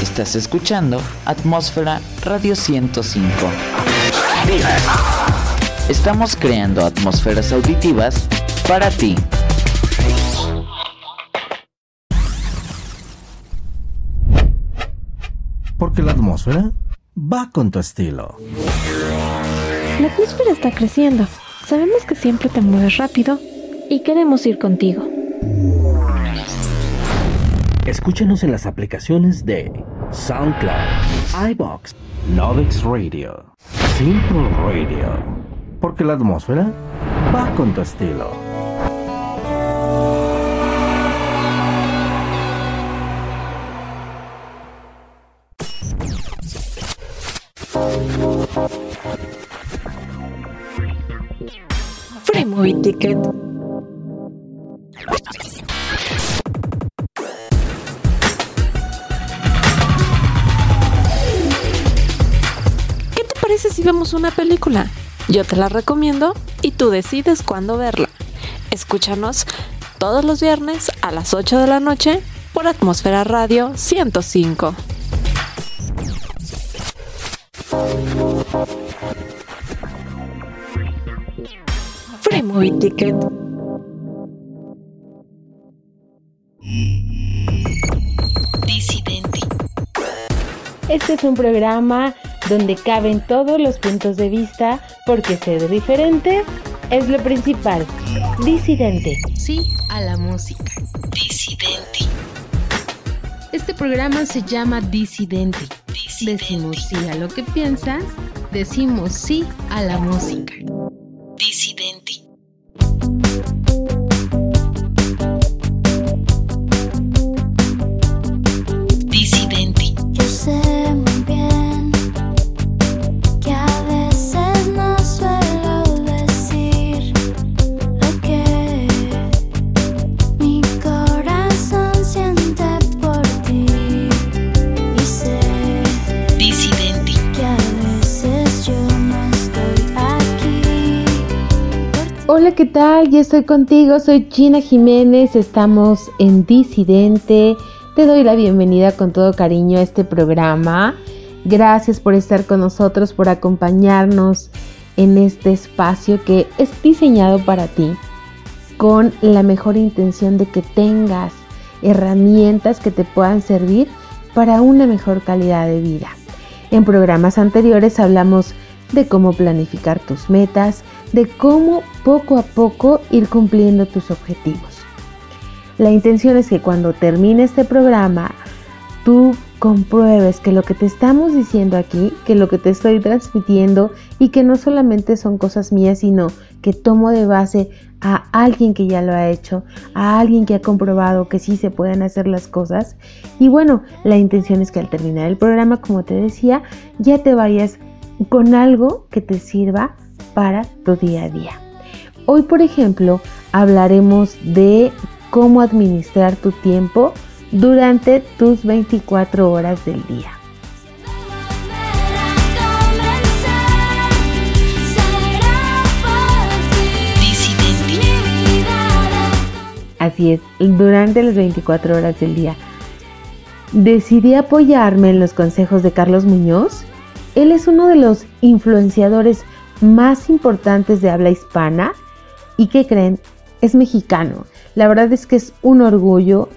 Estás escuchando Atmósfera Radio 105. Estamos creando atmósferas auditivas para ti. Porque la atmósfera va con tu estilo. La atmósfera está creciendo. Sabemos que siempre te mueves rápido y queremos ir contigo. Escúchanos en las aplicaciones de SoundCloud, iBox, Novix Radio, Simple Radio. Porque la atmósfera va con tu estilo. Free Movie Ticket. ¿Qué te parece si vemos una película? Yo te la recomiendo y tú decides cuándo verla. Escúchanos todos los viernes a las 8 de la noche por Atmósfera Radio 105. Free Movie Ticket. Disidente. Este es un programa donde caben todos los puntos de vista porque ser diferente es lo principal. Disidente. Sí a la música. Disidente. Este programa se llama Disidente. Decimos sí a lo que piensas, decimos sí a la música. ¿Qué tal? Ya estoy contigo, soy Gina Jiménez, estamos en Disidente. Te doy la bienvenida con todo cariño a este programa. Gracias por estar con nosotros, por acompañarnos en este espacio que es diseñado para ti con la mejor intención de que tengas herramientas que te puedan servir para una mejor calidad de vida. En programas anteriores hablamos de cómo planificar tus metas, de cómo poco a poco ir cumpliendo tus objetivos. La intención es que cuando termine este programa, tú compruebes que lo que te estamos diciendo aquí, que lo que te estoy transmitiendo y que no solamente son cosas mías, sino que tomo de base a alguien que ya lo ha hecho, a alguien que ha comprobado que sí se pueden hacer las cosas. Y bueno, la intención es que al terminar el programa, como te decía, ya te vayas con algo que te sirva para tu día a día. Hoy, por ejemplo, hablaremos de cómo administrar tu tiempo durante tus 24 horas del día. Así es, durante las 24 horas del día. Decidí apoyarme en los consejos de Carlos Muñoz. Él es uno de los influenciadores más importantes de habla hispana y que creen es mexicano. La verdad es que es un orgullo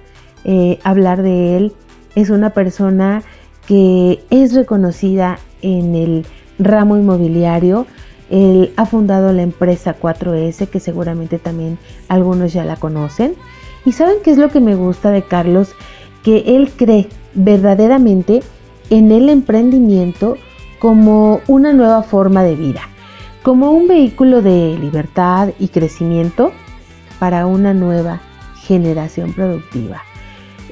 eh, hablar de él. Es una persona que es reconocida en el ramo inmobiliario. Él ha fundado la empresa 4S, que seguramente también algunos ya la conocen. Y saben qué es lo que me gusta de Carlos, que él cree verdaderamente en el emprendimiento como una nueva forma de vida, como un vehículo de libertad y crecimiento para una nueva generación productiva.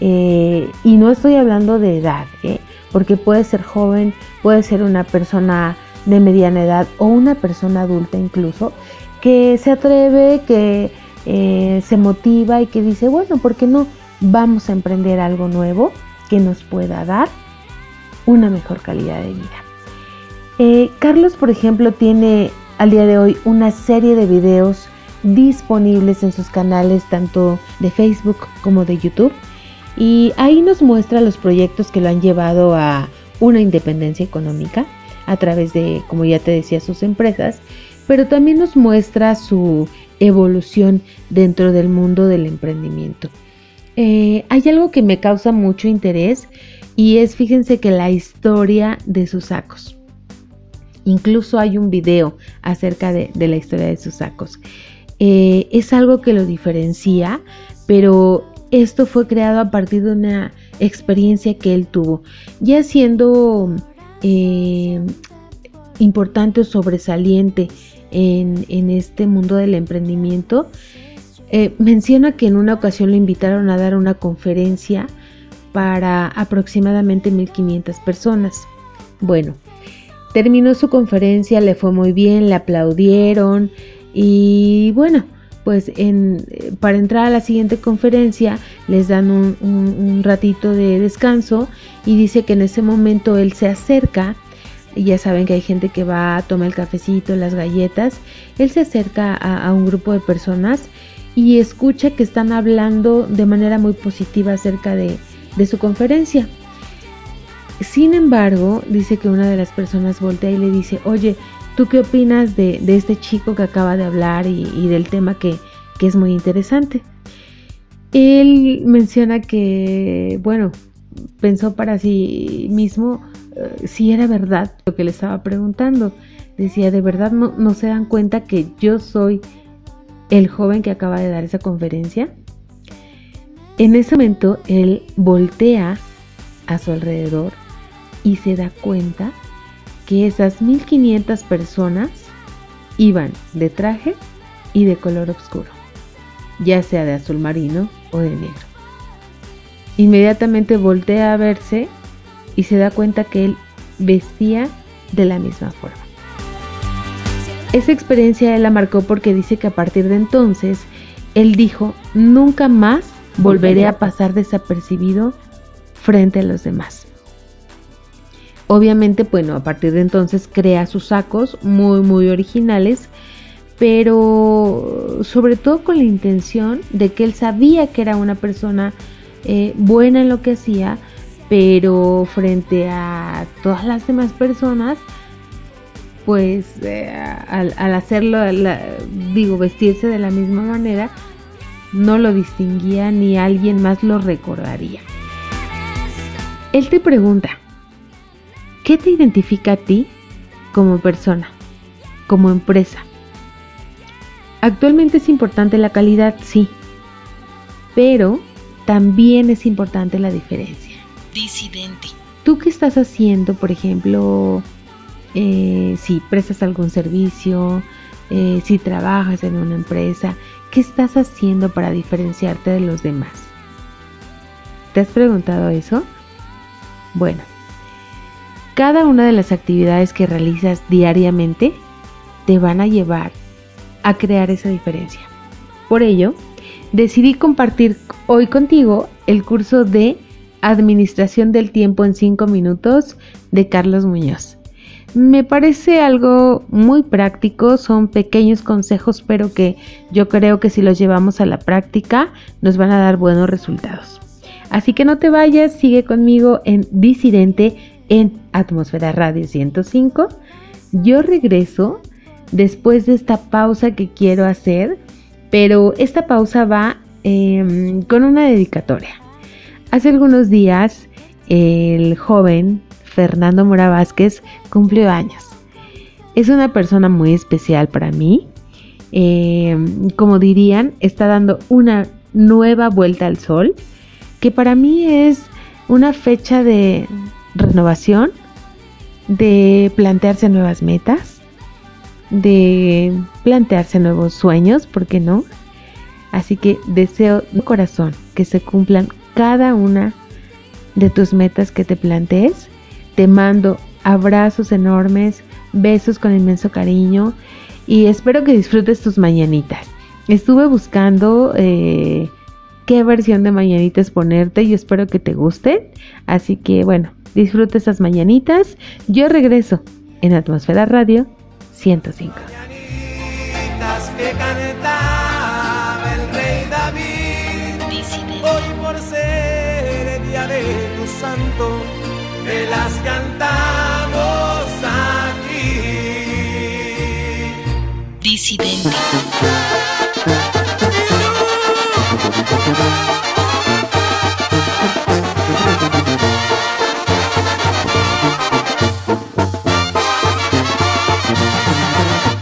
Eh, y no estoy hablando de edad, ¿eh? porque puede ser joven, puede ser una persona de mediana edad o una persona adulta incluso, que se atreve, que eh, se motiva y que dice, bueno, ¿por qué no vamos a emprender algo nuevo que nos pueda dar una mejor calidad de vida? Carlos, por ejemplo, tiene al día de hoy una serie de videos disponibles en sus canales tanto de Facebook como de YouTube Y ahí nos muestra los proyectos que lo han llevado a una independencia económica a través de, como ya te decía, sus empresas, pero también nos muestra su evolución dentro del mundo del emprendimiento. Eh, hay algo que me causa mucho interés y es, fíjense que la historia de sus sacos. Incluso hay un video acerca de, la historia de sus sacos. Eh, es algo que lo diferencia, pero esto fue creado a partir de una experiencia que él tuvo. Ya siendo eh, importante o sobresaliente en, este mundo del emprendimiento, eh, menciona que en una ocasión le invitaron a dar una conferencia para aproximadamente 1500 personas. Bueno, terminó su conferencia, le fue muy bien, le aplaudieron y bueno, pues en, para entrar a la siguiente conferencia les dan un, ratito de descanso y dice que en ese momento él se acerca, y ya saben que hay gente que va a tomar el cafecito, las galletas, él se acerca a, un grupo de personas y escucha que están hablando de manera muy positiva acerca de su conferencia. Sin embargo, dice que una de las personas voltea y le dice, oye, ¿tú qué opinas de, este chico que acaba de hablar y, del tema que, es muy interesante? Él menciona que, bueno, pensó para sí mismo uh, si era verdad lo que le estaba preguntando. Decía, ¿de verdad no se dan cuenta que yo soy el joven que acaba de dar esa conferencia? En ese momento él voltea a su alrededor y se da cuenta que esas 1500 personas iban de traje y de color oscuro, ya sea de azul marino o de negro. Inmediatamente voltea a verse y se da cuenta que él vestía de la misma forma. Esa experiencia él la marcó porque dice que a partir de entonces él dijo, nunca más volveré a pasar desapercibido frente a los demás. Obviamente, bueno, a partir de entonces crea sus sacos muy, muy originales, pero sobre todo con la intención de que él sabía que era una persona eh, buena en lo que hacía, pero frente a todas las demás personas, pues eh, al, hacerlo, digo, vestirse de la misma manera, no lo distinguía ni alguien más lo recordaría. Él te pregunta, ¿qué te identifica a ti como persona, como empresa? Actualmente es importante la calidad, sí, pero también es importante la diferencia. Disidente. ¿Tú qué estás haciendo, por ejemplo, eh, si prestas algún servicio, eh, si trabajas en una empresa? ¿Qué estás haciendo para diferenciarte de los demás? ¿Te has preguntado eso? Bueno, cada una de las actividades que realizas diariamente te van a llevar a crear esa diferencia. Por ello, decidí compartir hoy contigo el curso de Administración del Tiempo en 5 minutos de Carlos Muñoz. Me parece algo muy práctico, son pequeños consejos, pero que yo creo que si los llevamos a la práctica nos van a dar buenos resultados. Así que no te vayas, sigue conmigo en Disidente en Atmósfera Radio 105. Yo regreso después de esta pausa que quiero hacer, pero esta pausa va eh, con una dedicatoria. Hace algunos días el joven Fernando Mora Vázquez cumplió años. Es una persona muy especial para mí. Eh, como dirían, está dando una nueva vuelta al sol, que para mí es una fecha de renovación, de plantearse nuevas metas, de plantearse nuevos sueños, ¿por qué no? Así que deseo de corazón que se cumplan cada una de tus metas que te plantees te mando abrazos enormes, besos con inmenso cariño y espero que disfrutes tus mañanitas. Estuve buscando eh, qué versión de mañanitas ponerte y espero que te gusten. Así que bueno, disfruta esas mañanitas. Yo regreso en Atmósfera Radio 105. Mañanitas que cantaba el rey David. Hoy por ser vida de tu santo, te las cantamos aquí. Disidente.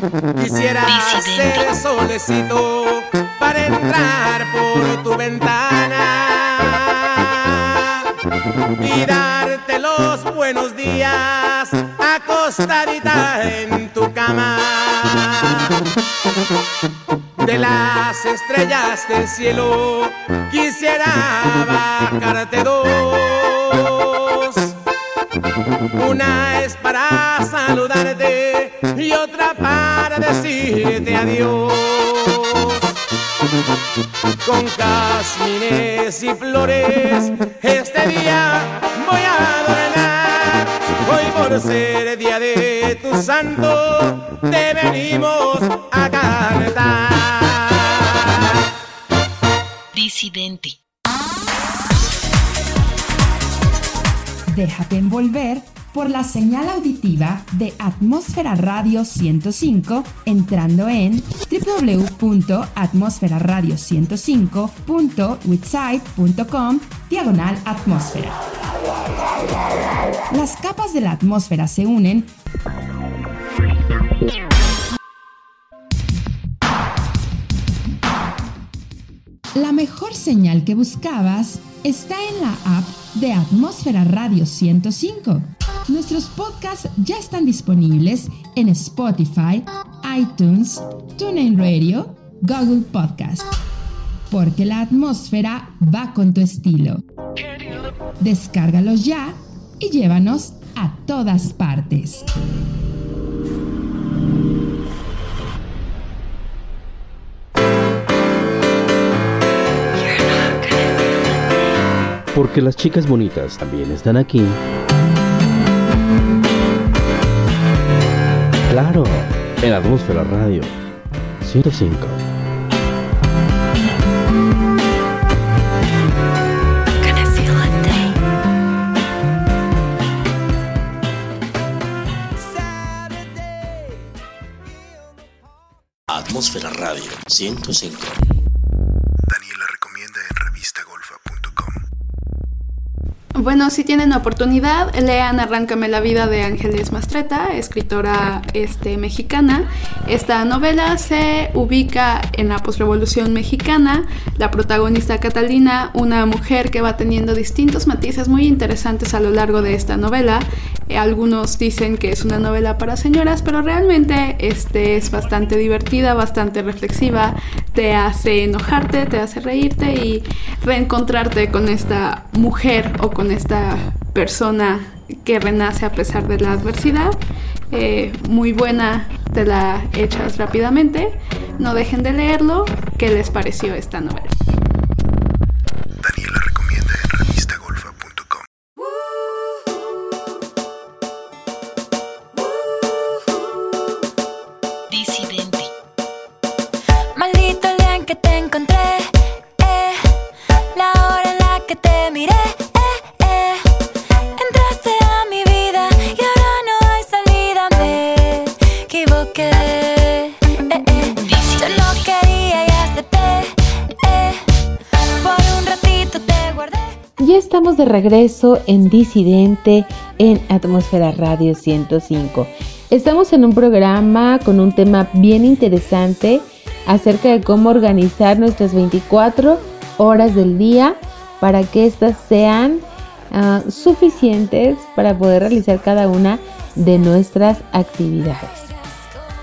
Quisiera ser solecito para entrar por tu ventana y darte los buenos días acostadita en tu cama. De las estrellas del cielo quisiera bajarte dos. Una es para saludarte y otra para decirte adiós. Con jazmines y flores este día voy a adornar. Hoy por ser día de tu santo te venimos a cantar. Disidente. Déjate envolver por la señal auditiva de Atmósfera Radio 105 entrando en www.atmosferaradio105.witsite.com diagonal atmósfera. Las capas de la atmósfera se unen La mejor señal que buscabas está en la app de Atmósfera Radio 105. Nuestros podcasts ya están disponibles en Spotify, iTunes, TuneIn Radio, Google Podcast. Porque la atmósfera va con tu estilo. Descárgalos ya y llévanos a todas partes. Porque las chicas bonitas también están aquí. Claro, en Atmósfera Radio 105. Atmósfera Radio 105. Bueno, si tienen oportunidad, lean Arráncame la vida de Ángeles Mastreta, escritora este, mexicana. Esta novela se ubica en la posrevolución mexicana. La protagonista Catalina, una mujer que va teniendo distintos matices muy interesantes a lo largo de esta novela. Eh, algunos dicen que es una novela para señoras, pero realmente este, es bastante divertida, bastante reflexiva. Te hace enojarte, te hace reírte y reencontrarte con esta mujer o con esta persona que renace a pesar de la adversidad. Eh, muy buena, te la echas rápidamente. No dejen de leerlo. ¿Qué les pareció esta novela? Eh, eh. Eh. ya estamos de regreso en Disidente en Atmósfera Radio 105. Estamos en un programa con un tema bien interesante acerca de cómo organizar nuestras 24 horas del día para que éstas sean ah, suficientes para poder realizar cada una de nuestras actividades.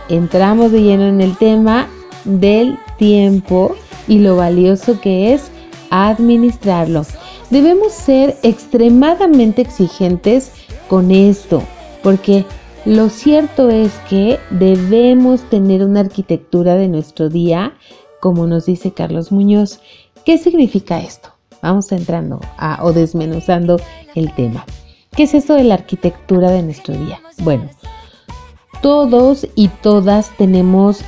Entramos de lleno en el tema del tiempo y lo valioso que es administrarlo. Debemos ser extremadamente exigentes con esto, porque lo cierto es que debemos tener una arquitectura de nuestro día, como nos dice Carlos Muñoz. ¿Qué significa esto? Vamos entrando o desmenuzando el tema. ¿Qué es esto de la arquitectura de nuestro día? Bueno, todos y todas tenemos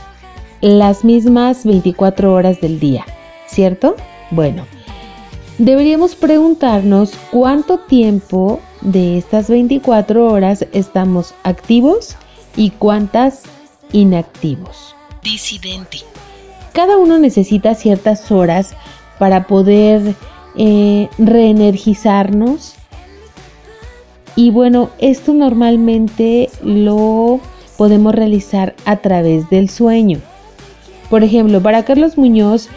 las mismas 24 horas del día, ¿cierto? Bueno, deberíamos preguntarnos cuánto tiempo de estas 24 horas estamos activos y cuántas inactivos. Disidente. Cada uno necesita ciertas horas para poder eh, reenergizarnos. Y bueno, esto normalmente lo podemos realizar a través del sueño. Por ejemplo, para Carlos Muñoz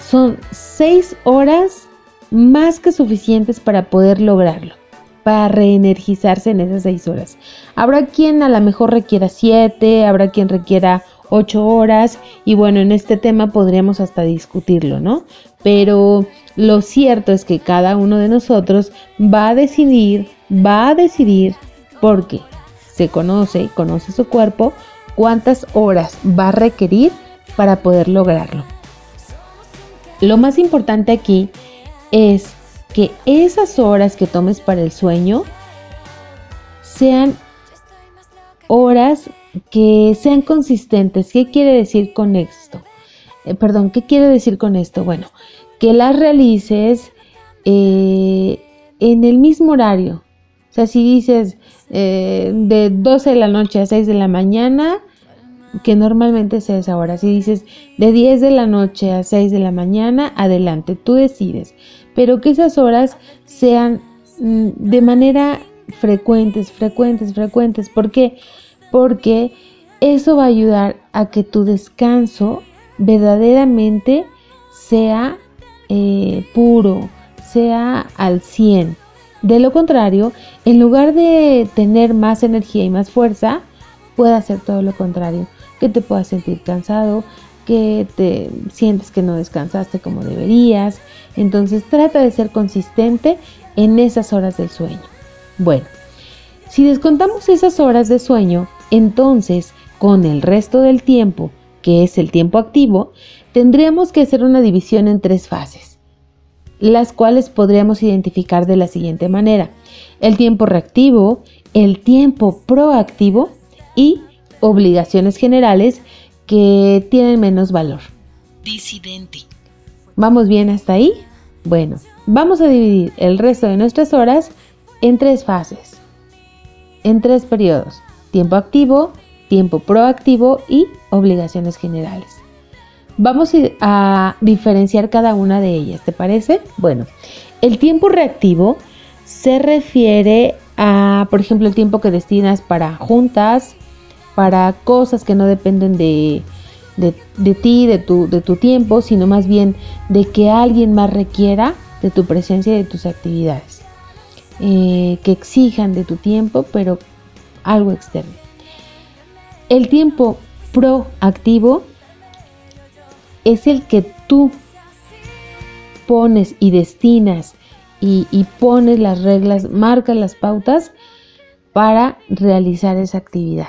son 6 horas más que suficientes para poder lograrlo, para reenergizarse en esas seis horas. Habrá quien a lo mejor requiera siete, habrá quien requiera ocho horas y bueno, en este tema podríamos hasta discutirlo, ¿no? Pero lo cierto es que cada uno de nosotros va a decidir, va a decidir porque se conoce, conoce su cuerpo, cuántas horas va a requerir para poder lograrlo. Lo más importante aquí es que esas horas que tomes para el sueño sean horas que sean consistentes. ¿Qué quiere decir con esto? Eh, perdón, ¿qué quiere decir con esto? Bueno, que las realices eh, en el mismo horario. O sea, si dices eh, de 12 de la noche a 6 de la mañana, que normalmente sea esa hora. Si dices de 10 de la noche a 6 de la mañana, adelante, tú decides. Pero que esas horas sean mm, de manera frecuentes, frecuentes, frecuentes. ¿Por qué? Porque eso va a ayudar a que tu descanso verdaderamente sea eh, puro, sea al 100. De lo contrario, en lugar de tener más energía y más fuerza, puede hacer todo lo contrario que te puedas sentir cansado, que te sientes que no descansaste como deberías. Entonces trata de ser consistente en esas horas del sueño. Bueno, si descontamos esas horas de sueño, entonces con el resto del tiempo, que es el tiempo activo, tendríamos que hacer una división en tres fases, las cuales podríamos identificar de la siguiente manera. El tiempo reactivo, el tiempo proactivo y obligaciones generales que tienen menos valor. Disidente. ¿Vamos bien hasta ahí? Bueno, vamos a dividir el resto de nuestras horas en tres fases, en tres periodos. Tiempo activo, tiempo proactivo y obligaciones generales. Vamos a diferenciar cada una de ellas, ¿te parece? Bueno, el tiempo reactivo se refiere a, por ejemplo, el tiempo que destinas para juntas, para cosas que no dependen de, ti, de tu, de tu tiempo, sino más bien de que alguien más requiera de tu presencia y de tus actividades. Eh, que exijan de tu tiempo, pero algo externo. El tiempo proactivo es el que tú pones y destinas y, pones las reglas, marcas las pautas para realizar esa actividad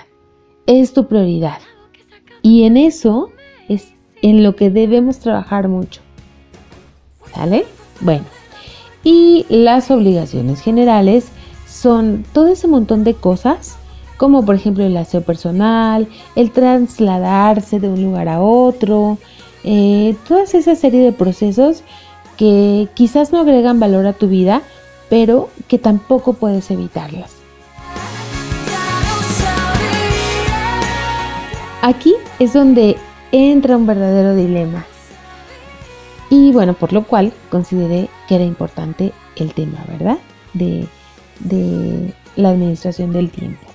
es tu prioridad. Y en eso es en lo que debemos trabajar mucho. ¿Sale? Bueno. Y las obligaciones generales son todo ese montón de cosas, como por ejemplo el aseo personal, el trasladarse de un lugar a otro, eh, todas esa serie de procesos que quizás no agregan valor a tu vida, pero que tampoco puedes evitarlas. Aquí es donde entra un verdadero dilema. Y bueno, por lo cual consideré que era importante el tema, ¿verdad? De, de la administración del tiempo.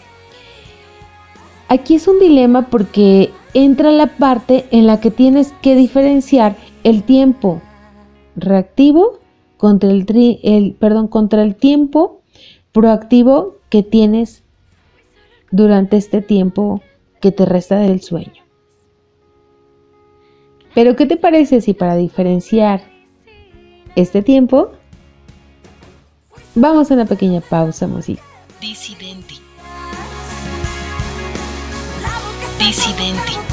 Aquí es un dilema porque entra la parte en la que tienes que diferenciar el tiempo reactivo contra el, tri, el, perdón, contra el tiempo proactivo que tienes durante este tiempo que te resta del sueño. Pero ¿qué te parece si para diferenciar este tiempo vamos a una pequeña pausa, música? Residenti.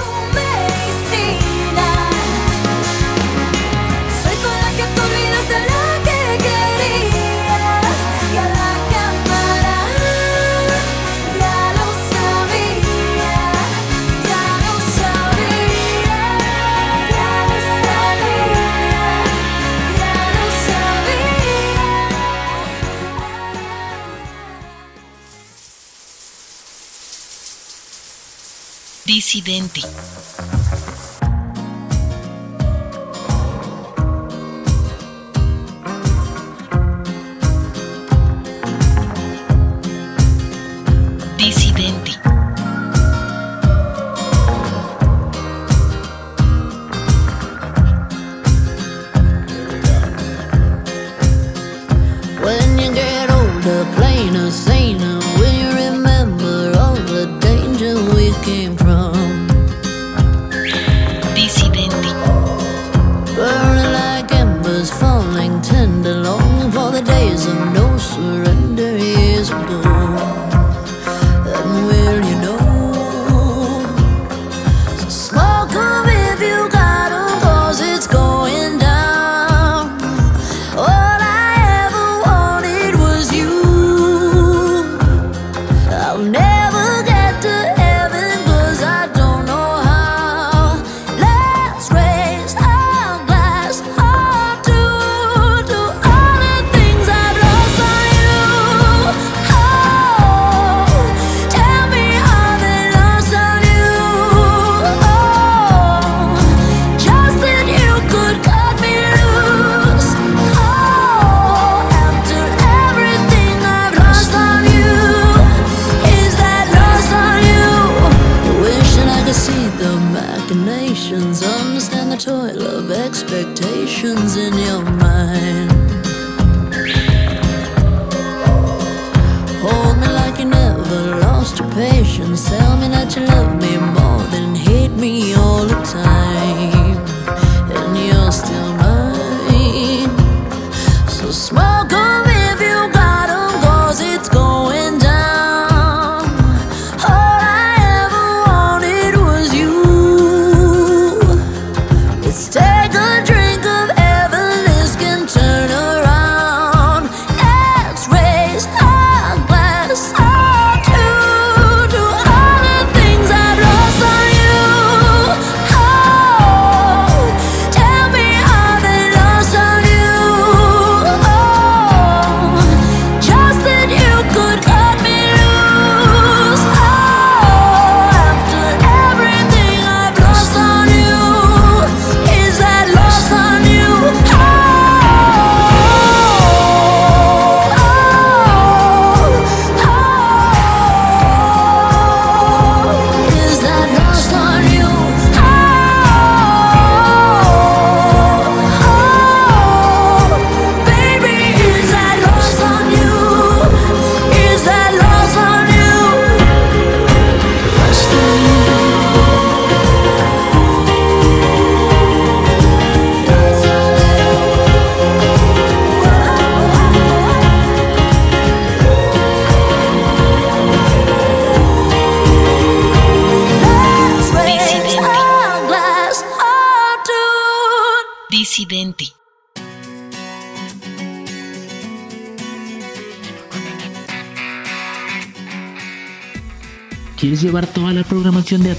disidente.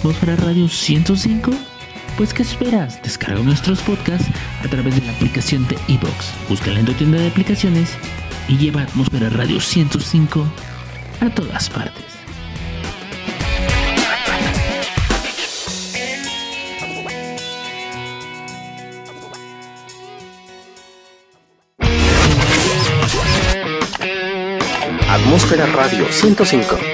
Atmósfera Radio 105? Pues ¿qué esperas? Descarga nuestros podcasts a través de la aplicación de iBox. Búscala en tu tienda de aplicaciones y lleva Atmósfera Radio 105 a todas partes. Atmósfera Radio 105.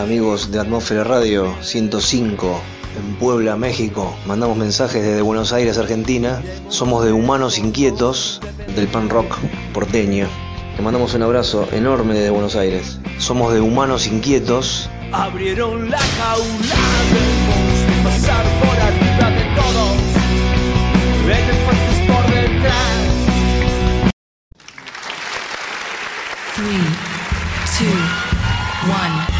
Hola amigos de Atmósfera Radio 105 en Puebla, México. Mandamos mensajes desde Buenos Aires, Argentina. Somos de Humanos Inquietos del pan rock porteño. Te mandamos un abrazo enorme desde Buenos Aires. Somos de Humanos Inquietos. Abrieron la jaula pasar por arriba de todos. Por detrás. Three, two, one.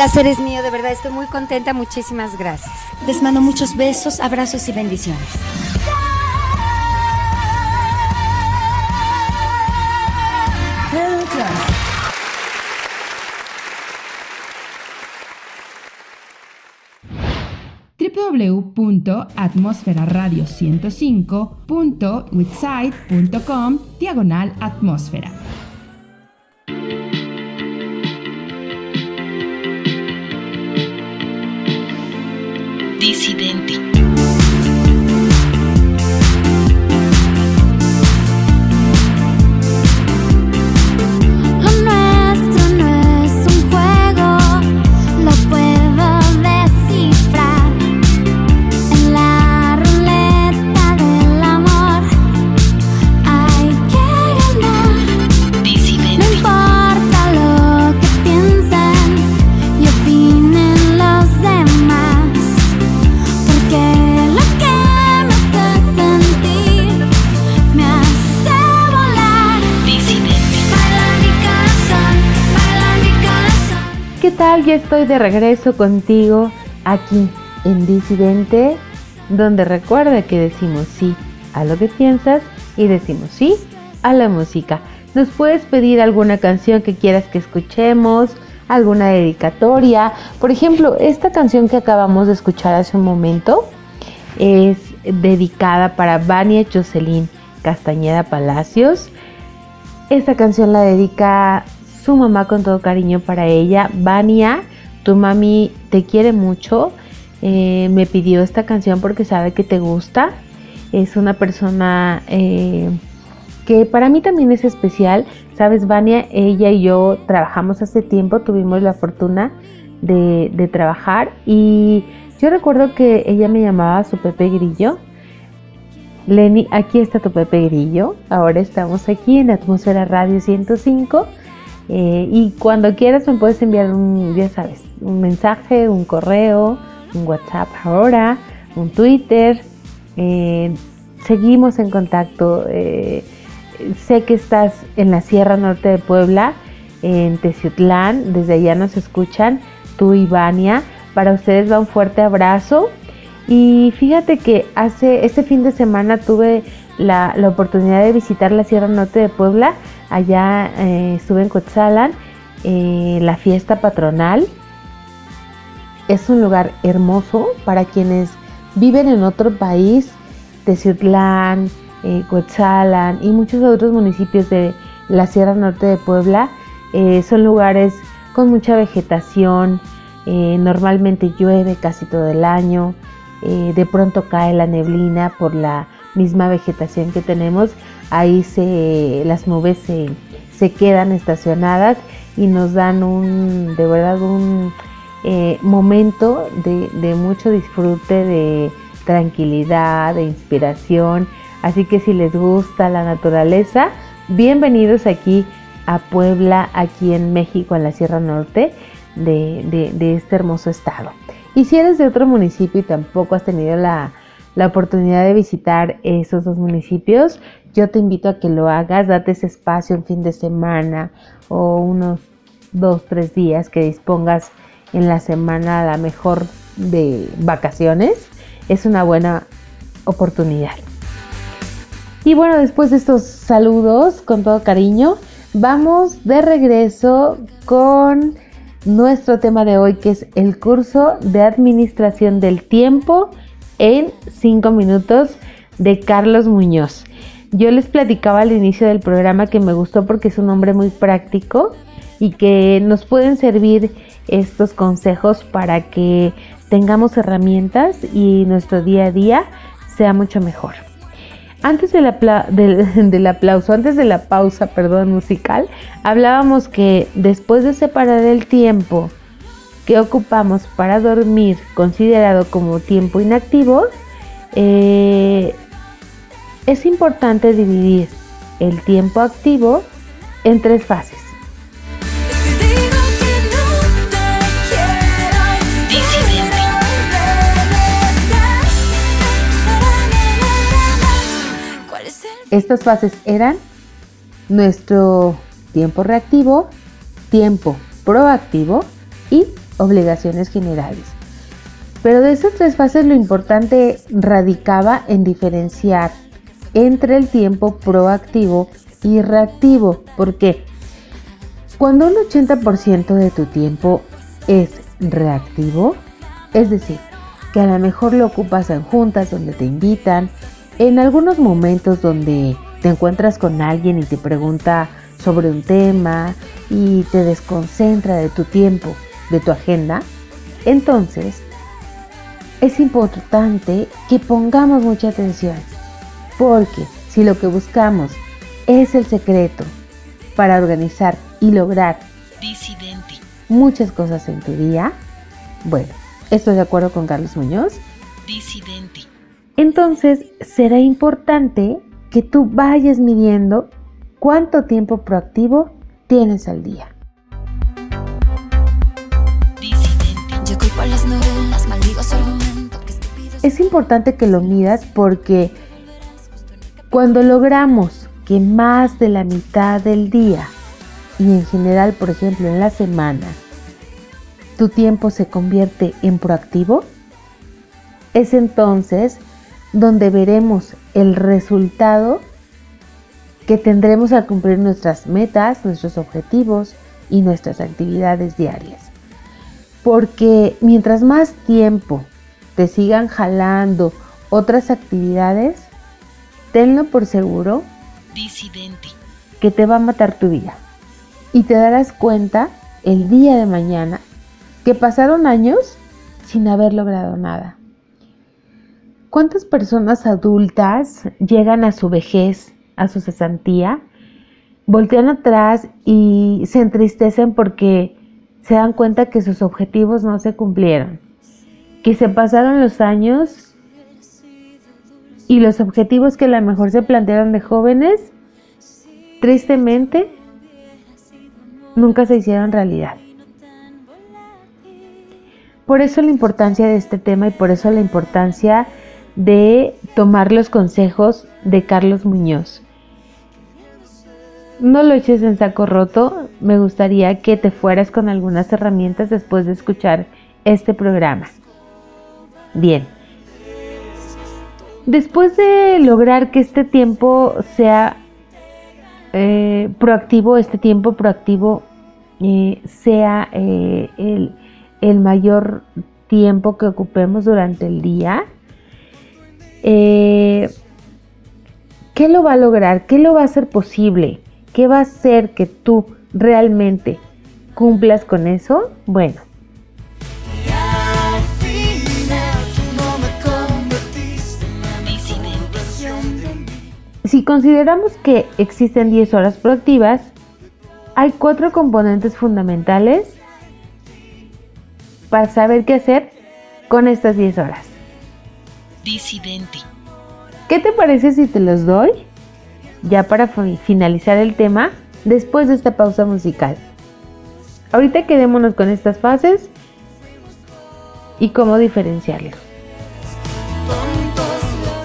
Placer es mío, de verdad, estoy muy contenta, muchísimas gracias. Les mando muchos besos, abrazos y bendiciones. www.atmosferaradio105.witsite.com diagonal atmósfera. Disidenti. Ya estoy de regreso contigo aquí en Disidente, donde recuerda que decimos sí a lo que piensas y decimos sí a la música. Nos puedes pedir alguna canción que quieras que escuchemos, alguna dedicatoria. Por ejemplo, esta canción que acabamos de escuchar hace un momento es dedicada para Vania Jocelyn Castañeda Palacios. Esta canción la dedica su mamá con todo cariño para ella. Vania, tu mami te quiere mucho. Eh, me pidió esta canción porque sabe que te gusta. Es una persona eh, que para mí también es especial. Sabes, Vania, ella y yo trabajamos hace tiempo, tuvimos la fortuna de, trabajar y yo recuerdo que ella me llamaba su Pepe Grillo. Lenny, aquí está tu Pepe Grillo. Ahora estamos aquí en Atmósfera Radio 105. Eh, y cuando quieras me puedes enviar un, ya sabes, un mensaje, un correo, un WhatsApp ahora, un Twitter. eh, seguimos en contacto. eh, sé que estás en la Sierra Norte de Puebla, en Teciutlán. Desde allá nos escuchan, tú y Vania. Para ustedes va un fuerte abrazo. Y fíjate que hace este fin de semana tuve la, la oportunidad de visitar la Sierra Norte de Puebla. Allá eh, estuve en Coetzalan, eh, la fiesta patronal. Es un lugar hermoso para quienes viven en otro país, Teciutlán, eh, Coetzalan y muchos otros municipios de la Sierra Norte de Puebla. Eh, son lugares con mucha vegetación, eh, normalmente llueve casi todo el año, de pronto cae la neblina por la misma vegetación que tenemos, ahí se, las nubes se, se quedan estacionadas y nos dan un, de verdad, un eh, momento de, de mucho disfrute, de tranquilidad, de inspiración. Así que si les gusta la naturaleza, bienvenidos aquí a Puebla, aquí en México, en la Sierra Norte de, de- de este hermoso estado. Y si eres de otro municipio y tampoco has tenido la, la oportunidad de visitar esos dos municipios, yo te invito a que lo hagas, date ese espacio en fin de semana o unos dos, tres días que dispongas en la semana a lo mejor de vacaciones, es una buena oportunidad. Y bueno, después de estos saludos con todo cariño, vamos de regreso con nuestro tema de hoy, que es el curso de administración del tiempo en 5 minutos de Carlos Muñoz. Yo les platicaba al inicio del programa que me gustó porque es un hombre muy práctico y que nos pueden servir estos consejos para que tengamos herramientas y nuestro día a día sea mucho mejor. Antes del, del, del, aplauso, antes de la pausa, perdón, musical, hablábamos que después de separar el tiempo que ocupamos para dormir, considerado como tiempo inactivo, eh, es importante dividir el tiempo activo en tres fases. Estas fases eran nuestro tiempo reactivo, tiempo proactivo y obligaciones generales. Pero de esas tres fases lo importante radicaba en diferenciar entre el tiempo proactivo y reactivo. ¿Por qué? Cuando un 80% de tu tiempo es reactivo, es decir, que a lo mejor lo ocupas en juntas donde te invitan, en algunos momentos donde te encuentras con alguien y te pregunta sobre un tema y te desconcentra de tu tiempo, de tu agenda, entonces es importante que pongamos mucha atención, porque si lo que buscamos es el secreto para organizar y lograr muchas cosas en tu día, bueno, estoy de acuerdo con Carlos Muñoz. Disidente. Entonces será importante que tú vayas midiendo cuánto tiempo proactivo tienes al día. Es importante que lo midas porque cuando logramos que más de la mitad del día y en general, por ejemplo, en la semana, tu tiempo se convierte en proactivo, es entonces donde veremos el resultado que tendremos al cumplir nuestras metas, nuestros objetivos y nuestras actividades diarias. Porque mientras más tiempo te sigan jalando otras actividades, tenlo por seguro Disidente. que te va a matar tu vida. Y te darás cuenta el día de mañana que pasaron años sin haber logrado nada. ¿Cuántas personas adultas llegan a su vejez, a su cesantía, voltean atrás y se entristecen porque se dan cuenta que sus objetivos no se cumplieron? Que se pasaron los años y los objetivos que a lo mejor se plantearon de jóvenes, tristemente, nunca se hicieron realidad. Por eso la importancia de este tema y por eso la importancia de tomar los consejos de Carlos Muñoz. No lo eches en saco roto, me gustaría que te fueras con algunas herramientas después de escuchar este programa. Bien, después de lograr que este tiempo sea eh, proactivo, este tiempo proactivo eh, sea eh, el, el mayor tiempo que ocupemos durante el día, ¿qué lo va a lograr? ¿Qué lo va a hacer posible? ¿Qué va a hacer que tú realmente cumplas con eso? Bueno. Si consideramos que existen 10 horas proactivas, hay cuatro componentes fundamentales para saber qué hacer con estas 10 horas. Disidente. ¿Qué te parece si te los doy? Ya para finalizar el tema, después de esta pausa musical. Ahorita quedémonos con estas fases y cómo diferenciarlos.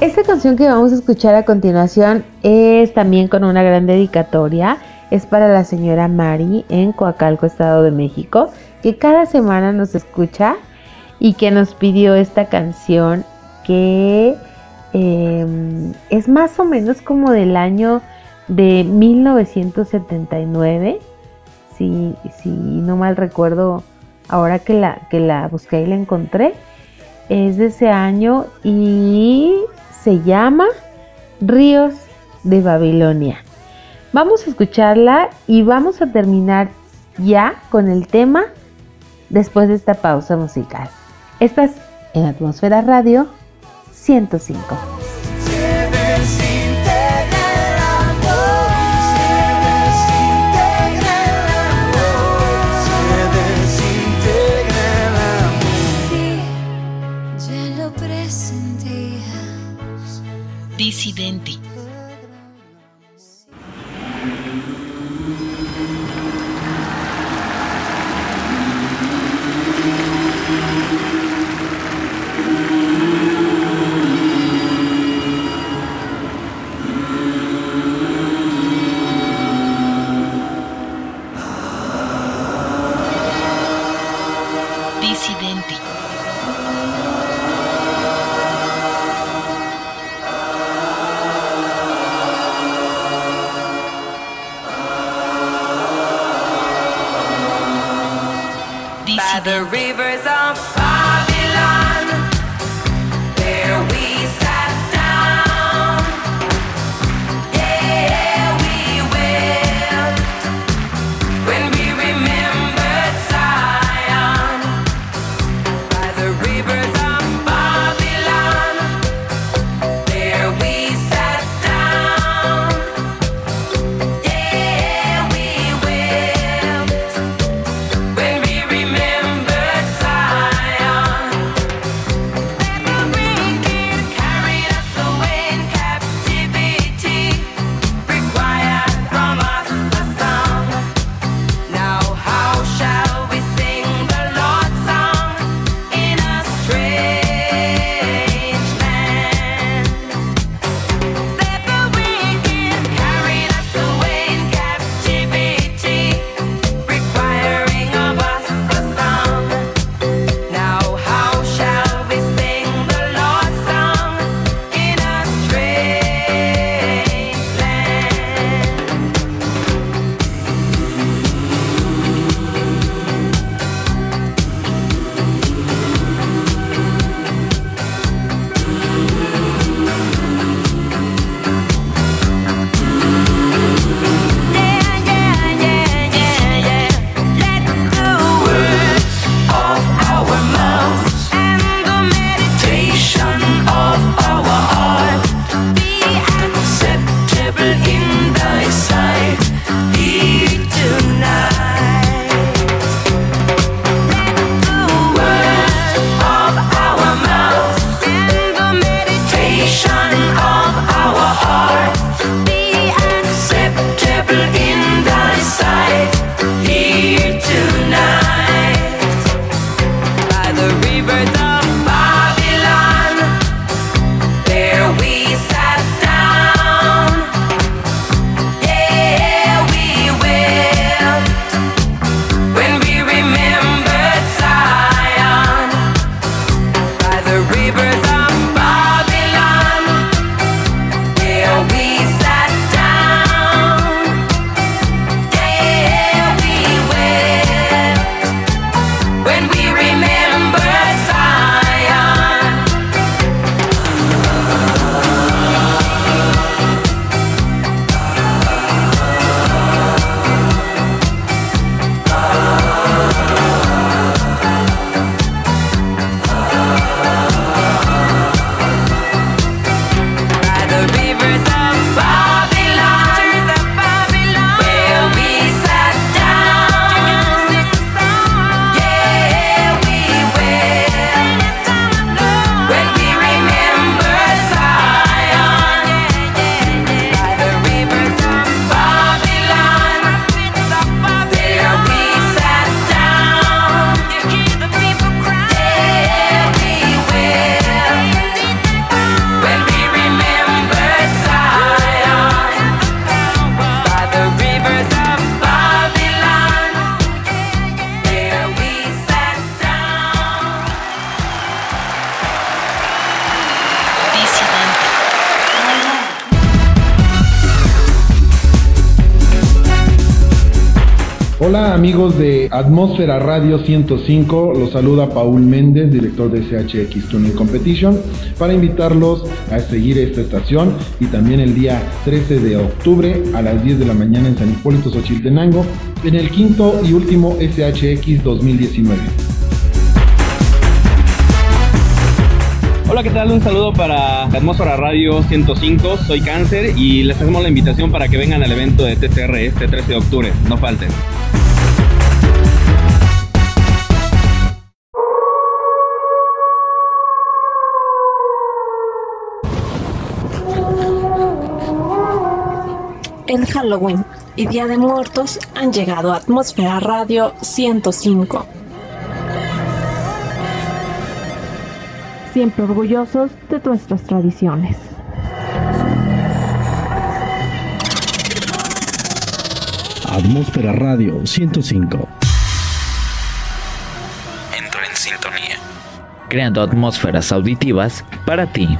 Esta canción que vamos a escuchar a continuación es también con una gran dedicatoria. Es para la señora Mari en Coacalco, Estado de México, que cada semana nos escucha y que nos pidió esta canción que eh, es más o menos como del año de 1979, si, si no mal recuerdo, ahora que la, que la busqué y la encontré, es de ese año y se llama Ríos de Babilonia. Vamos a escucharla y vamos a terminar ya con el tema después de esta pausa musical. Estás en Atmósfera Radio 105. the river. Atmósfera Radio 105, los saluda Paul Méndez, director de SHX Tuning Competition, para invitarlos a seguir esta estación y también el día 13 de octubre a las 10 de la mañana en San Hipólito, Xochiltenango, en el quinto y último SHX 2019. Hola, ¿qué tal? Un saludo para Atmósfera Radio 105, soy Cáncer y les hacemos la invitación para que vengan al evento de TCR este 13 de octubre, no falten. El Halloween y Día de Muertos han llegado a Atmósfera Radio 105. Siempre orgullosos de nuestras tradiciones. Atmósfera Radio 105. Entra en sintonía. Creando atmósferas auditivas para ti.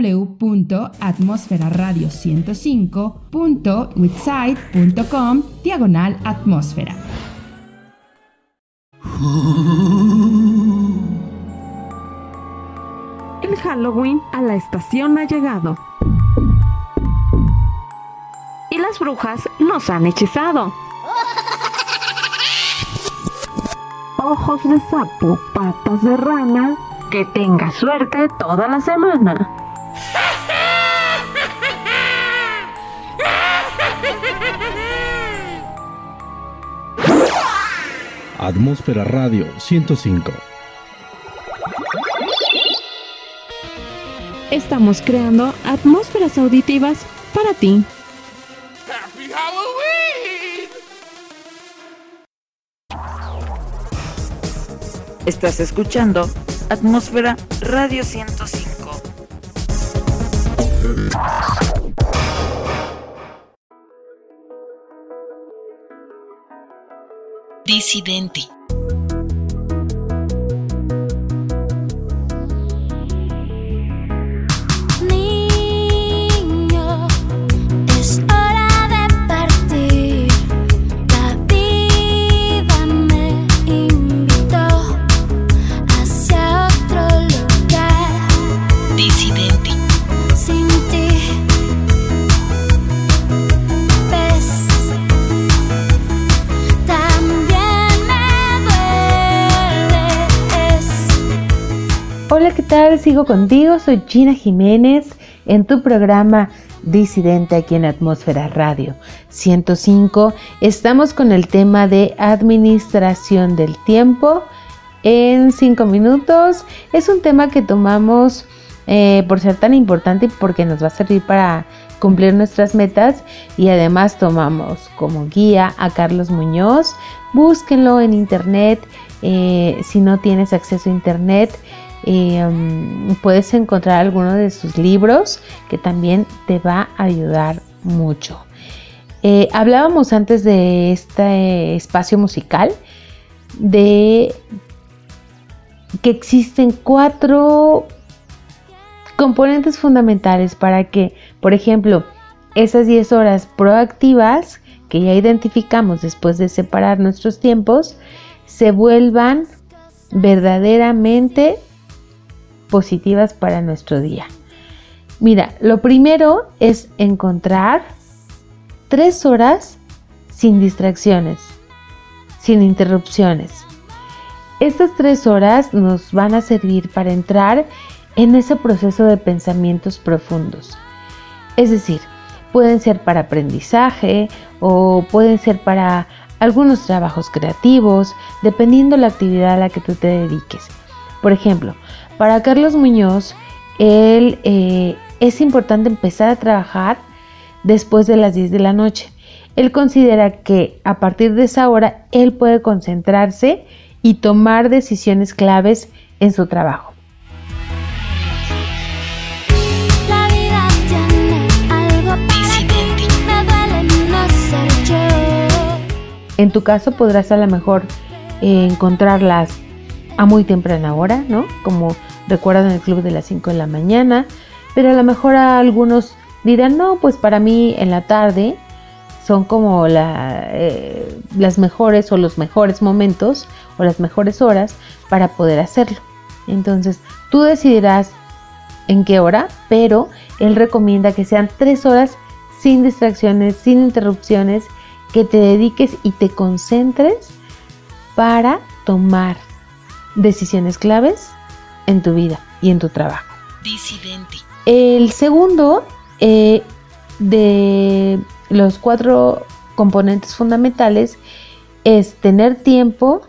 www.atmosferaradio105.witsite.com diagonal atmósfera. El Halloween a la estación ha llegado. Y las brujas nos han hechizado. Ojos de sapo, patas de rana, que tenga suerte toda la semana. Atmósfera Radio 105. Estamos creando atmósferas auditivas para ti. Estás escuchando Atmósfera Radio 105. Disidente. Sigo contigo, soy Gina Jiménez en tu programa Disidente aquí en Atmósfera Radio 105. Estamos con el tema de administración del tiempo en 5 minutos. Es un tema que tomamos eh, por ser tan importante porque nos va a servir para cumplir nuestras metas y además tomamos como guía a Carlos Muñoz. Búsquenlo en internet. eh, si no tienes acceso a internet, um, puedes encontrar alguno de sus libros que también te va a ayudar mucho. Eh, hablábamos antes de este espacio musical de que existen cuatro componentes fundamentales para que, por ejemplo, esas 10 horas proactivas que ya identificamos después de separar nuestros tiempos, se vuelvan verdaderamente positivas para nuestro día. Mira, lo primero es encontrar tres horas sin distracciones, sin interrupciones. Estas tres horas nos van a servir para entrar en ese proceso de pensamientos profundos. Es decir, pueden ser para aprendizaje o pueden ser para algunos trabajos creativos, dependiendo la actividad a la que tú te dediques. Por ejemplo, para Carlos Muñoz, él, eh, es importante empezar a trabajar después de las 10 de la noche. Él considera que a partir de esa hora él puede concentrarse y tomar decisiones claves en su trabajo. En tu caso podrás a lo mejor eh, encontrarlas a muy temprana hora, ¿no? Como recuerdan el club de las 5 de la mañana, pero a lo mejor algunos dirán, no, pues para mí en la tarde son como eh, las mejores o los mejores momentos o las mejores horas para poder hacerlo. Entonces, tú decidirás en qué hora, pero él recomienda que sean tres horas sin distracciones, sin interrupciones, que te dediques y te concentres para tomar decisiones claves en tu vida y en tu trabajo. Disidente. El segundo eh, de los cuatro componentes fundamentales es tener tiempo,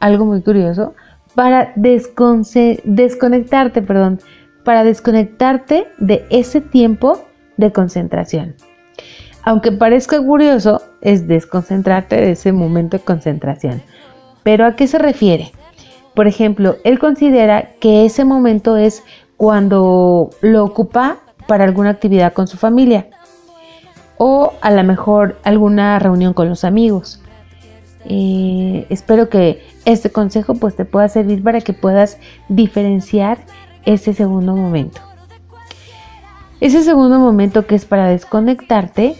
algo muy curioso, para desconectarte, perdón, para desconectarte de ese tiempo de concentración. Aunque parezca curioso, es desconcentrarte de ese momento de concentración. Pero ¿a qué se refiere? Por ejemplo, él considera que ese momento es cuando lo ocupa para alguna actividad con su familia o a lo mejor alguna reunión con los amigos. Eh, espero que este consejo pues te pueda servir para que puedas diferenciar ese segundo momento. Ese segundo momento que es para desconectarte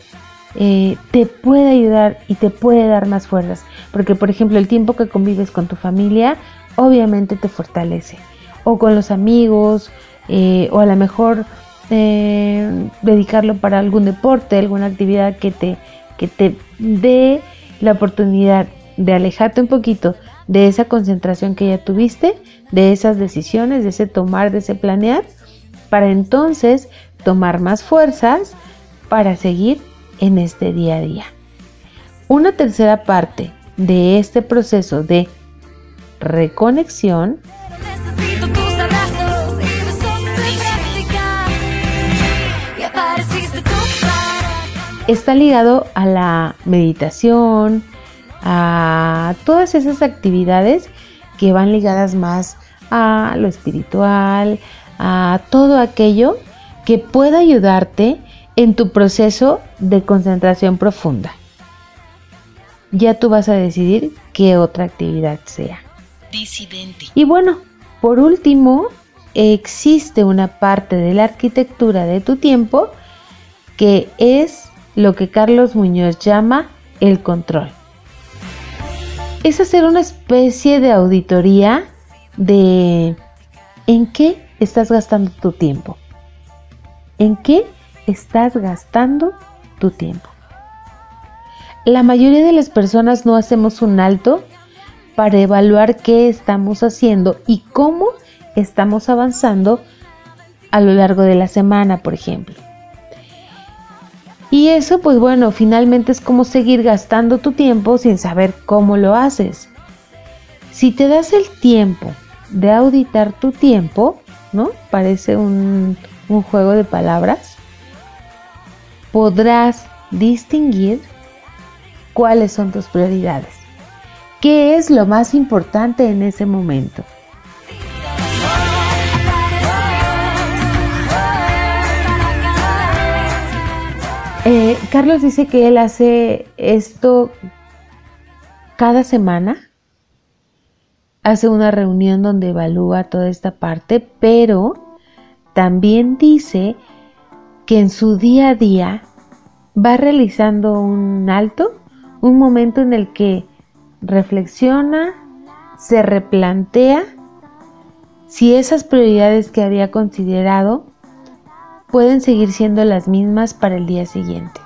eh, te puede ayudar y te puede dar más fuerzas. Porque por ejemplo el tiempo que convives con tu familia obviamente te fortalece. O con los amigos eh, o a lo mejor eh, dedicarlo para algún deporte, alguna actividad que te, que te dé la oportunidad de alejarte un poquito de esa concentración que ya tuviste, de esas decisiones, de ese tomar, de ese planear, para entonces tomar más fuerzas para seguir en este día a día. Una tercera parte de este proceso de reconexión está ligado a la meditación, a todas esas actividades que van ligadas más a lo espiritual, a todo aquello que pueda ayudarte en tu proceso de concentración profunda. Ya tú vas a decidir qué otra actividad sea. Disidente. Y bueno, por último, existe una parte de la arquitectura de tu tiempo que es lo que Carlos Muñoz llama el control. Es hacer una especie de auditoría de en qué estás gastando tu tiempo. ¿En qué estás gastando tu tiempo? La mayoría de las personas no hacemos un alto para evaluar qué estamos haciendo y cómo estamos avanzando a lo largo de la semana, por ejemplo. Y eso, pues bueno, finalmente es como seguir gastando tu tiempo sin saber cómo lo haces. Si te das el tiempo de auditar tu tiempo, ¿no? Parece un, un juego de palabras. Podrás distinguir cuáles son tus prioridades. ¿Qué es lo más importante en ese momento? Eh, Carlos dice que él hace esto cada semana. Hace una reunión donde evalúa toda esta parte, pero también dice que en su día a día va realizando un alto, un momento en el que reflexiona, se replantea si esas prioridades que había considerado pueden seguir siendo las mismas para el día siguiente.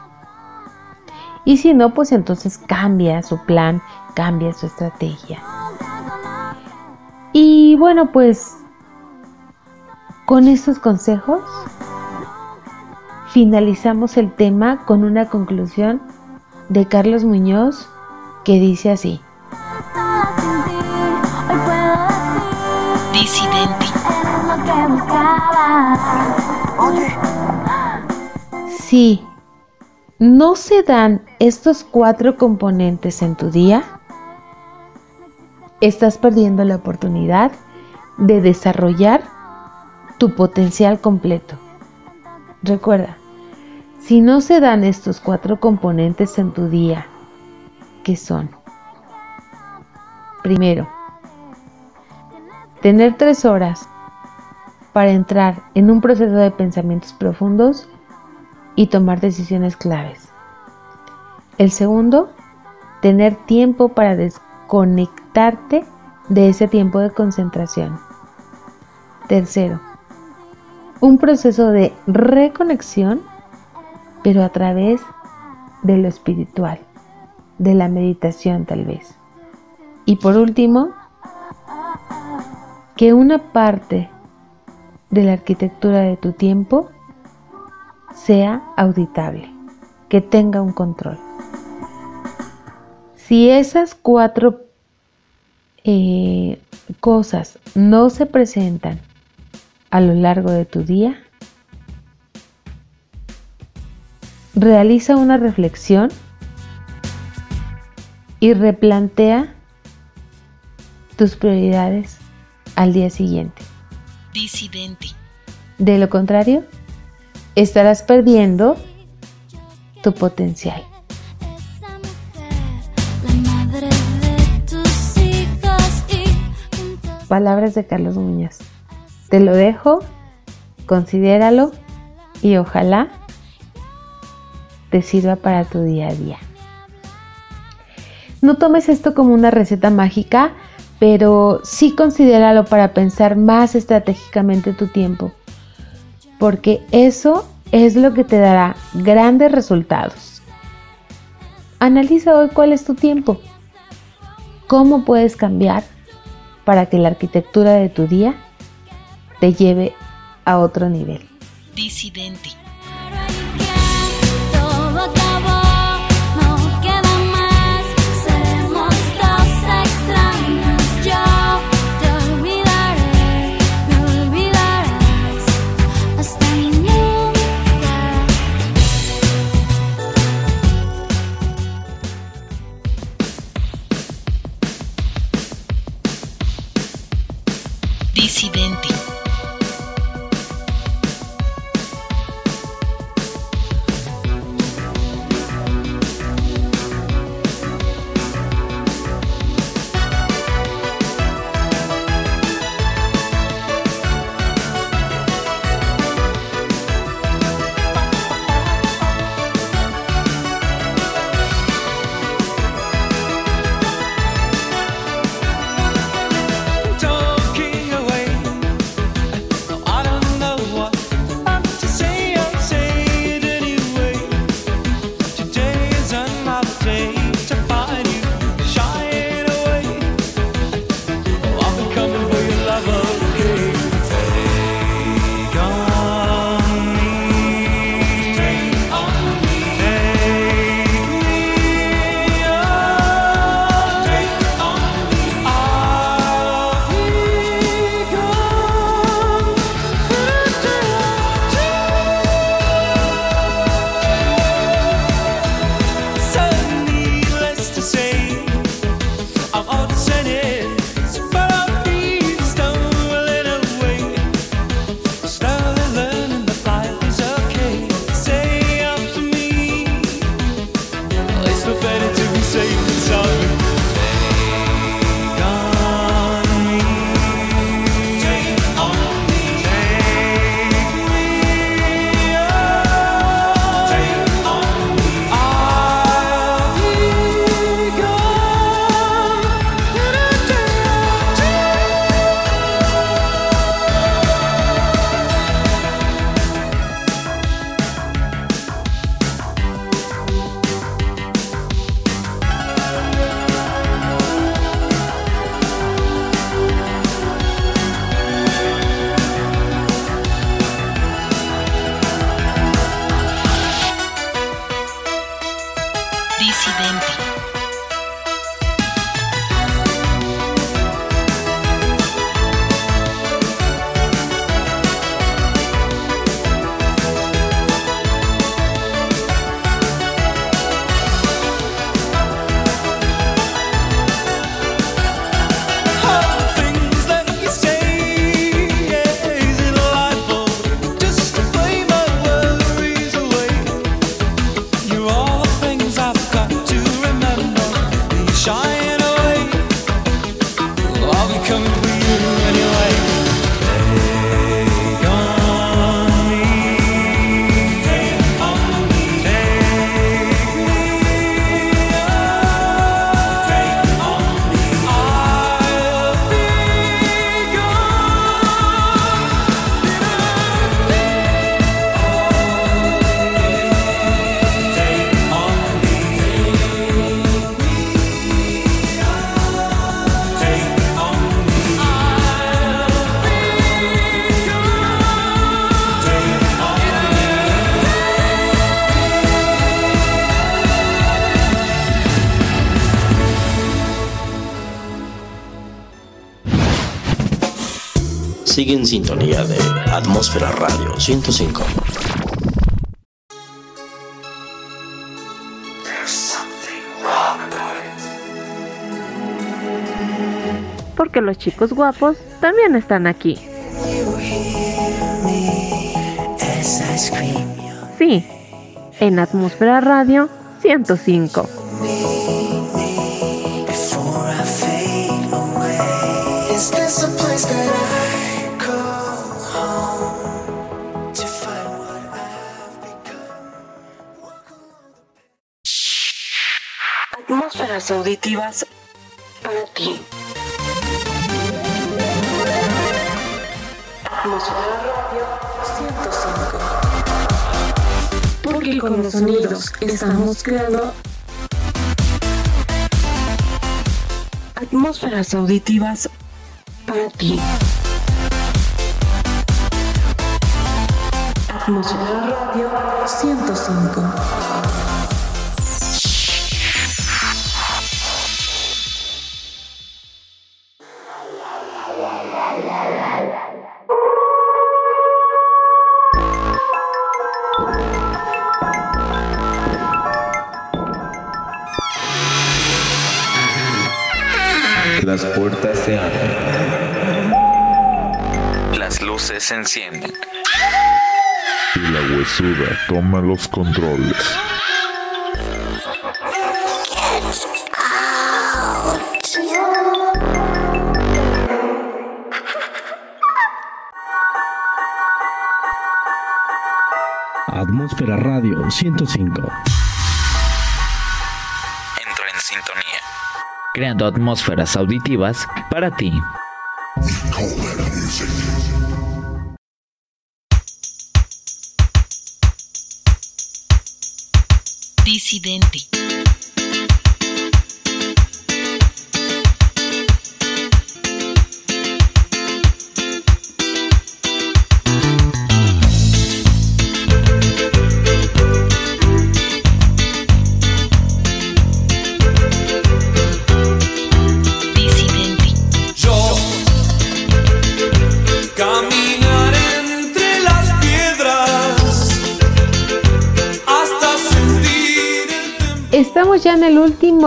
Y si no, pues entonces cambia su plan, cambia su estrategia. Y bueno, pues con estos consejos finalizamos el tema con una conclusión de Carlos Muñoz que dice así. Disidente. Si no se dan estos cuatro componentes en tu día, estás perdiendo la oportunidad de desarrollar tu potencial completo. Recuerda, si no se dan estos cuatro componentes en tu día, ¿qué son? Primero, tener tres horas para entrar en un proceso de pensamientos profundos y tomar decisiones claves. El segundo, tener tiempo para desconectarte de ese tiempo de concentración. Tercero, un proceso de reconexión, pero a través de lo espiritual, de la meditación tal vez. Y por último, que una parte de la arquitectura de tu tiempo sea auditable, que tenga un control. Si esas cuatro eh, cosas no se presentan a lo largo de tu día, realiza una reflexión y replantea tus prioridades al día siguiente. Disidente. De lo contrario, estarás perdiendo tu potencial. Palabras de Carlos Muñoz. Te lo dejo, considéralo y ojalá te sirva para tu día a día. No tomes esto como una receta mágica, pero sí considéralo para pensar más estratégicamente tu tiempo, porque eso es lo que te dará grandes resultados. Analiza hoy cuál es tu tiempo, cómo puedes cambiar para que la arquitectura de tu día te lleve a otro nivel. Disidente. Disidente. Sigue en sintonía de Atmósfera Radio 105. Porque los chicos guapos también están aquí. Sí, en Atmósfera Radio 105. Auditivas para ti. Atmósfera Radio 105. Porque con los sonidos estamos creando atmósferas auditivas para ti. Atmósfera Radio 105. Luces se encienden. Y la huesuda toma los controles. Atmósfera Radio 105. Entra en sintonía. creando atmósferas auditivas para ti.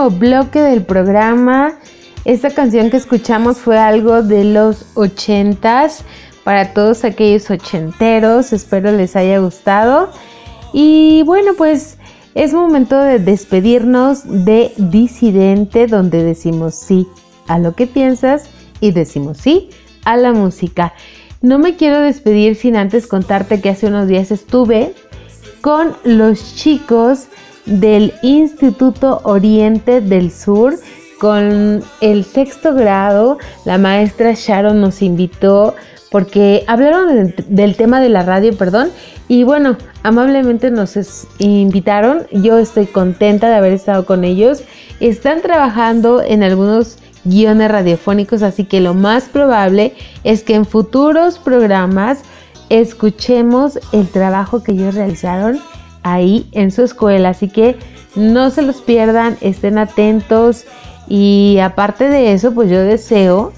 Bloque del programa. Esta canción que escuchamos fue algo de los ochentas. Para todos aquellos ochenteros, espero les haya gustado. Y bueno, pues es momento de despedirnos de Disidente, donde decimos sí a lo que piensas y decimos sí a la música. No me quiero despedir sin antes contarte que hace unos días estuve con los chicos del Instituto Oriente del Sur con el sexto grado. La maestra Sharon nos invitó porque hablaron de- del tema de la radio, perdón, y bueno, amablemente nos invitaron. Yo estoy contenta de haber estado con ellos. Están trabajando en algunos guiones radiofónicos, así que lo más probable es que en futuros programas escuchemos el trabajo que ellos realizaron ahí en su escuela. Así que no se los pierdan, estén atentos. Y aparte de eso, pues yo deseo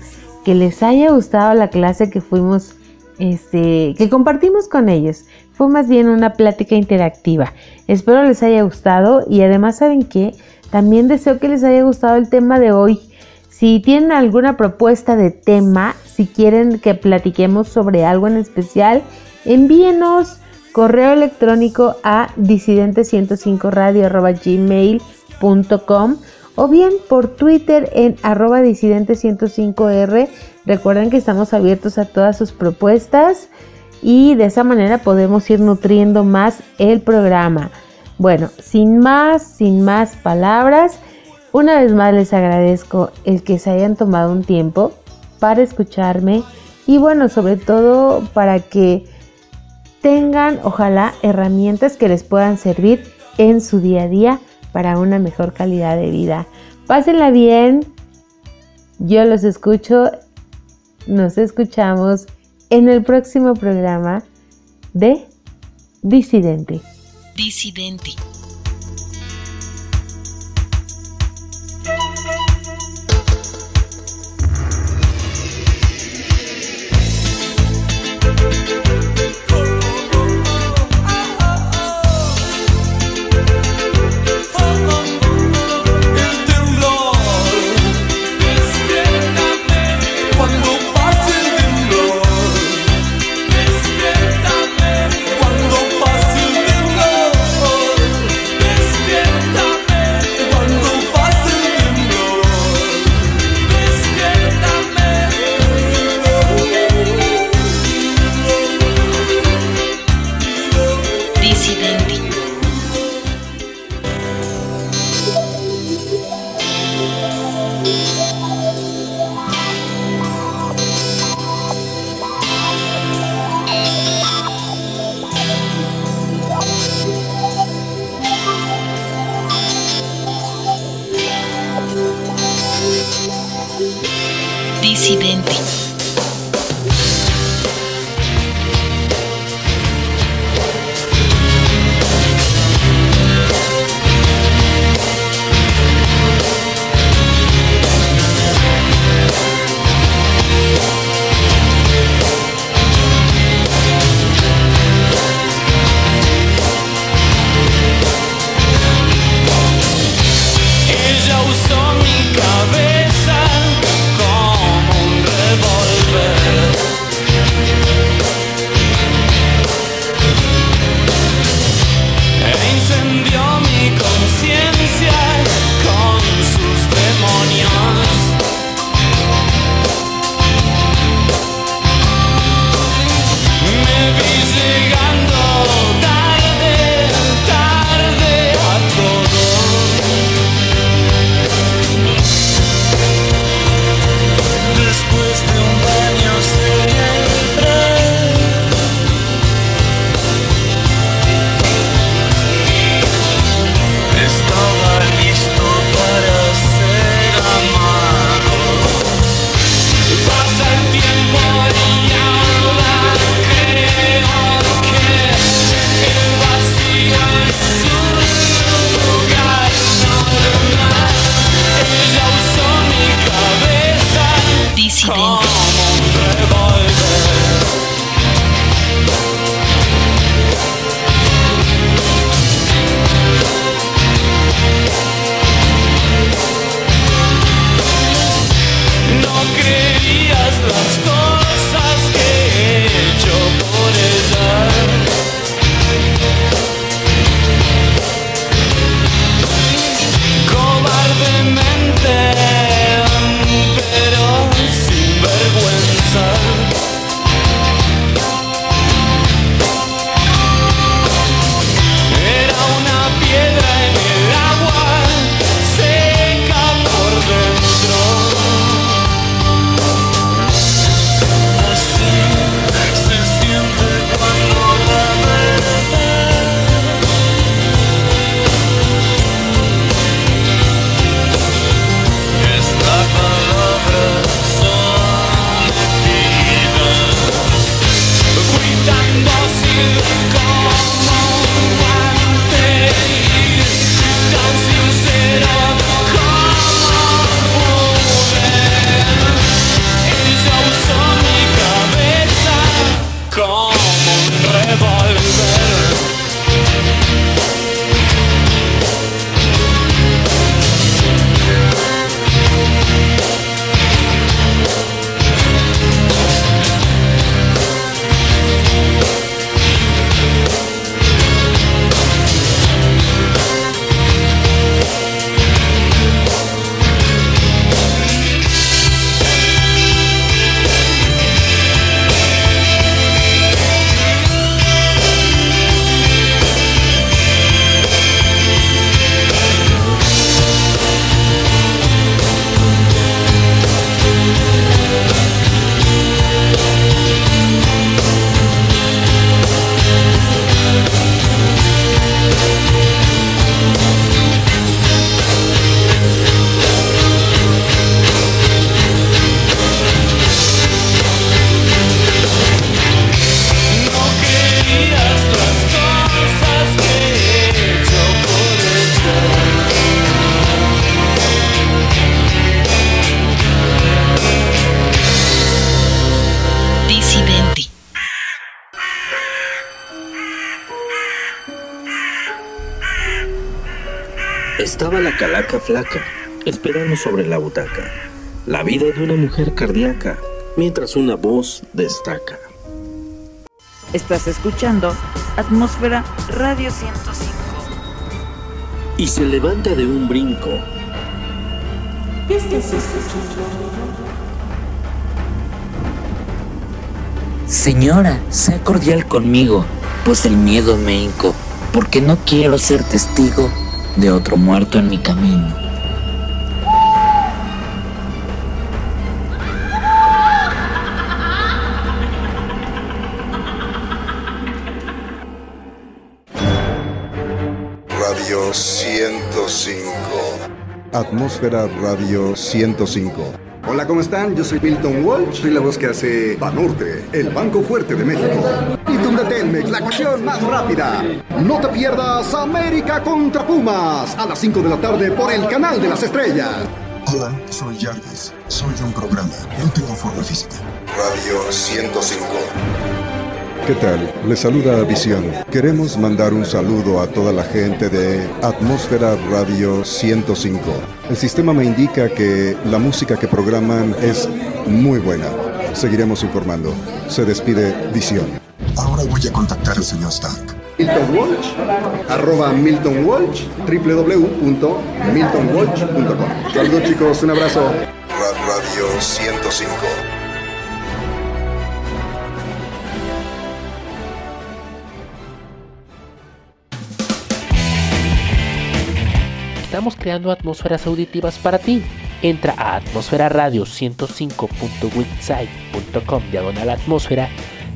que les haya gustado la clase que fuimos, este, que compartimos con ellos. Fue más bien una plática interactiva. Espero les haya gustado y además saben que también deseo que les haya gustado el tema de hoy. Si tienen alguna propuesta de tema, si quieren que platiquemos sobre algo en especial, envíenos correo electrónico a disidente105radio.gmail.com o bien por Twitter en arroba disidente105r. Recuerden que estamos abiertos a todas sus propuestas y de esa manera podemos ir nutriendo más el programa. Bueno, sin más, sin más palabras, una vez más les agradezco el que se hayan tomado un tiempo para escucharme y bueno, sobre todo para que tengan ojalá herramientas que les puedan servir en su día a día para una mejor calidad de vida. Pásenla bien, yo los escucho, nos escuchamos en el próximo programa de Disidente. Disidente. Estaba la calaca flaca, esperando sobre la butaca, la vida de una mujer cardíaca, mientras una voz destaca. Estás escuchando Atmósfera Radio 105. Y se levanta de un brinco. ¿Qué estás escuchando? Señora, sea cordial conmigo, pues el miedo me hinco, porque no quiero ser testigo de otro muerto en mi camino. Radio 105. Atmósfera Radio 105. Hola, ¿cómo están? Yo soy Milton Walsh, soy la voz que hace Banorte, el Banco Fuerte de México. Telmex, la ocasión más rápida. No te pierdas América contra Pumas a las 5 de la tarde por el canal de las estrellas. Hola, soy Jarvis. Soy de un programa. No tengo forma física. Radio 105. ¿Qué tal? Les saluda Visión. Queremos mandar un saludo a toda la gente de Atmósfera Radio 105. El sistema me indica que la música que programan es muy buena. Seguiremos informando. Se despide Visión. Ahora voy a contactar al señor Stark. Milton Walsh, arroba Milton Walsh, www.miltonwalsh.com. Saludos chicos, un abrazo. Radio 105. Estamos creando atmósferas auditivas para ti. Entra a atmosferaradio105.witsite.com diagonal atmósfera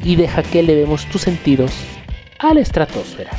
y deja que elevemos tus sentidos a la estratosfera.